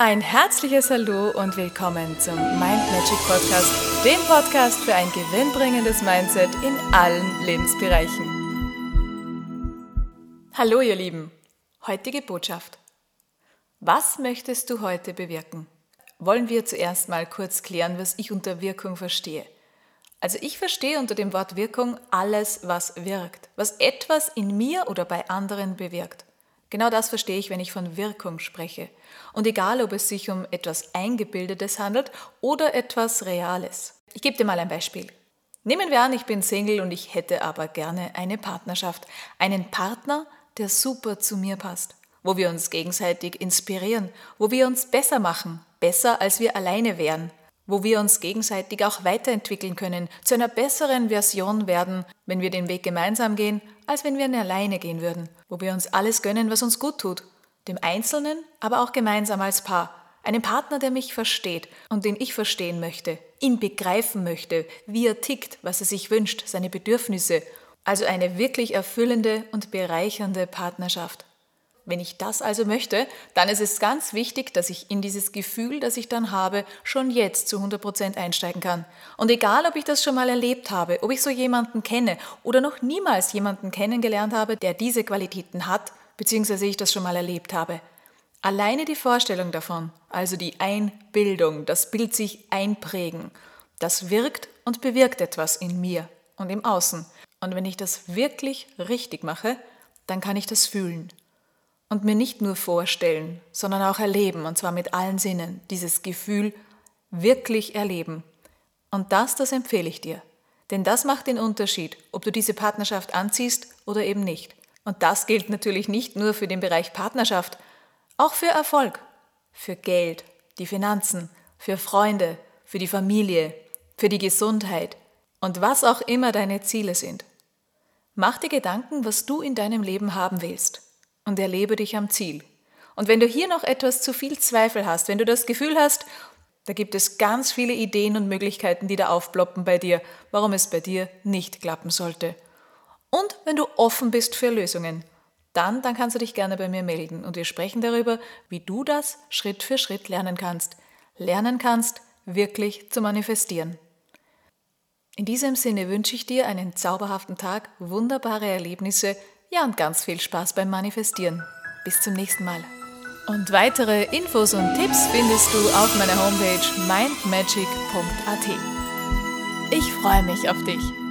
Ein herzliches Hallo und willkommen zum Mind Magic Podcast, dem Podcast für ein gewinnbringendes Mindset in allen Lebensbereichen. Hallo ihr Lieben, heutige Botschaft. Was möchtest du heute bewirken? Wollen wir zuerst mal kurz klären, was ich unter Wirkung verstehe. Also ich verstehe unter dem Wort Wirkung alles, was wirkt, was etwas in mir oder bei anderen bewirkt. Genau das verstehe ich, wenn ich von Wirkung spreche. Und egal, ob es sich um etwas Eingebildetes handelt oder etwas Reales. Ich gebe dir mal ein Beispiel. Nehmen wir an, ich bin Single und ich hätte aber gerne eine Partnerschaft. Einen Partner, der super zu mir passt. Wo wir uns gegenseitig inspirieren. Wo wir uns besser machen. Besser, als wir alleine wären wo wir uns gegenseitig auch weiterentwickeln können, zu einer besseren Version werden, wenn wir den Weg gemeinsam gehen, als wenn wir ihn alleine gehen würden, wo wir uns alles gönnen, was uns gut tut, dem Einzelnen, aber auch gemeinsam als Paar, einem Partner, der mich versteht und den ich verstehen möchte, ihn begreifen möchte, wie er tickt, was er sich wünscht, seine Bedürfnisse, also eine wirklich erfüllende und bereichernde Partnerschaft. Wenn ich das also möchte, dann ist es ganz wichtig, dass ich in dieses Gefühl, das ich dann habe, schon jetzt zu 100 Prozent einsteigen kann. Und egal, ob ich das schon mal erlebt habe, ob ich so jemanden kenne oder noch niemals jemanden kennengelernt habe, der diese Qualitäten hat, beziehungsweise ich das schon mal erlebt habe. Alleine die Vorstellung davon, also die Einbildung, das Bild sich einprägen, das wirkt und bewirkt etwas in mir und im Außen. Und wenn ich das wirklich richtig mache, dann kann ich das fühlen und mir nicht nur vorstellen, sondern auch erleben, und zwar mit allen Sinnen, dieses Gefühl wirklich erleben. Und das, das empfehle ich dir. Denn das macht den Unterschied, ob du diese Partnerschaft anziehst oder eben nicht. Und das gilt natürlich nicht nur für den Bereich Partnerschaft, auch für Erfolg, für Geld, die Finanzen, für Freunde, für die Familie, für die Gesundheit und was auch immer deine Ziele sind. Mach dir Gedanken, was du in deinem Leben haben willst und erlebe dich am Ziel. Und wenn du hier noch etwas zu viel Zweifel hast, wenn du das Gefühl hast, da gibt es ganz viele Ideen und Möglichkeiten, die da aufploppen bei dir, warum es bei dir nicht klappen sollte. Und wenn du offen bist für Lösungen, dann, dann kannst du dich gerne bei mir melden und wir sprechen darüber, wie du das Schritt für Schritt lernen kannst. Lernen kannst, wirklich zu manifestieren. In diesem Sinne wünsche ich dir einen zauberhaften Tag, wunderbare Erlebnisse, ja, und ganz viel Spaß beim Manifestieren. Bis zum nächsten Mal. Und weitere Infos und Tipps findest du auf meiner Homepage mindmagic.at. Ich freue mich auf dich.